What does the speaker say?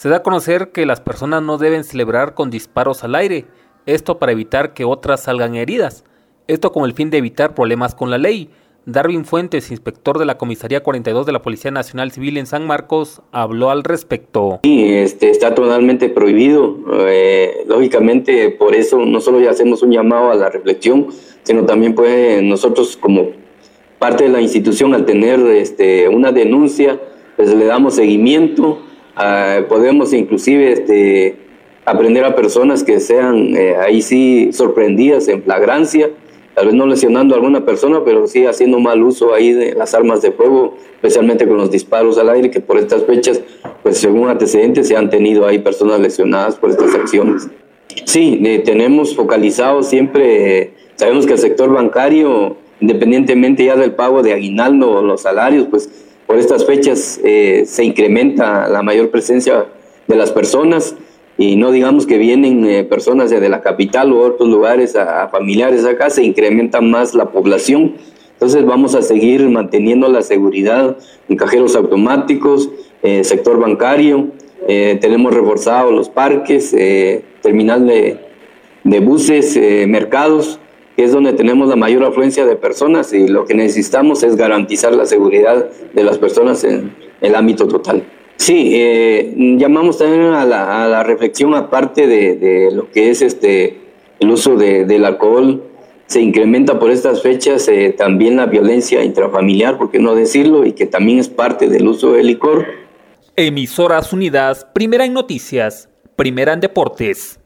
Se da a conocer que las personas no deben celebrar con disparos al aire, esto para evitar que otras salgan heridas, esto con el fin de evitar problemas con la ley. Darwin Fuentes, inspector de la Comisaría 42 de la Policía Nacional Civil en San Marcos, habló al respecto. Sí, este, está totalmente prohibido. Eh, lógicamente, por eso no solo ya hacemos un llamado a la reflexión, sino también puede nosotros como parte de la institución al tener este, una denuncia, pues le damos seguimiento, podemos inclusive este, aprender a personas que sean eh, ahí sí sorprendidas en flagrancia tal vez no lesionando a alguna persona, pero sí haciendo mal uso ahí de las armas de fuego, especialmente con los disparos al aire, que por estas fechas, pues según antecedentes, se han tenido ahí personas lesionadas por estas acciones. Sí, eh, tenemos focalizado siempre, sabemos que el sector bancario, independientemente ya del pago de aguinaldo o los salarios, pues por estas fechas eh, se incrementa la mayor presencia de las personas y no digamos que vienen eh, personas de la capital u otros lugares a, familiares acá, se incrementa más la población. Entonces vamos a seguir manteniendo la seguridad en cajeros automáticos, eh, sector bancario, tenemos reforzados los parques, terminal de, buses, mercados, es donde tenemos la mayor afluencia de personas y lo que necesitamos es garantizar la seguridad de las personas en el ámbito total. Sí, eh, llamamos también a la, reflexión aparte de, lo que es este el uso del alcohol. Se incrementa por estas fechas eh, también la violencia intrafamiliar, por qué no decirlo, y que también es parte del uso del licor. Emisoras Unidas, primera en noticias, primera en deportes.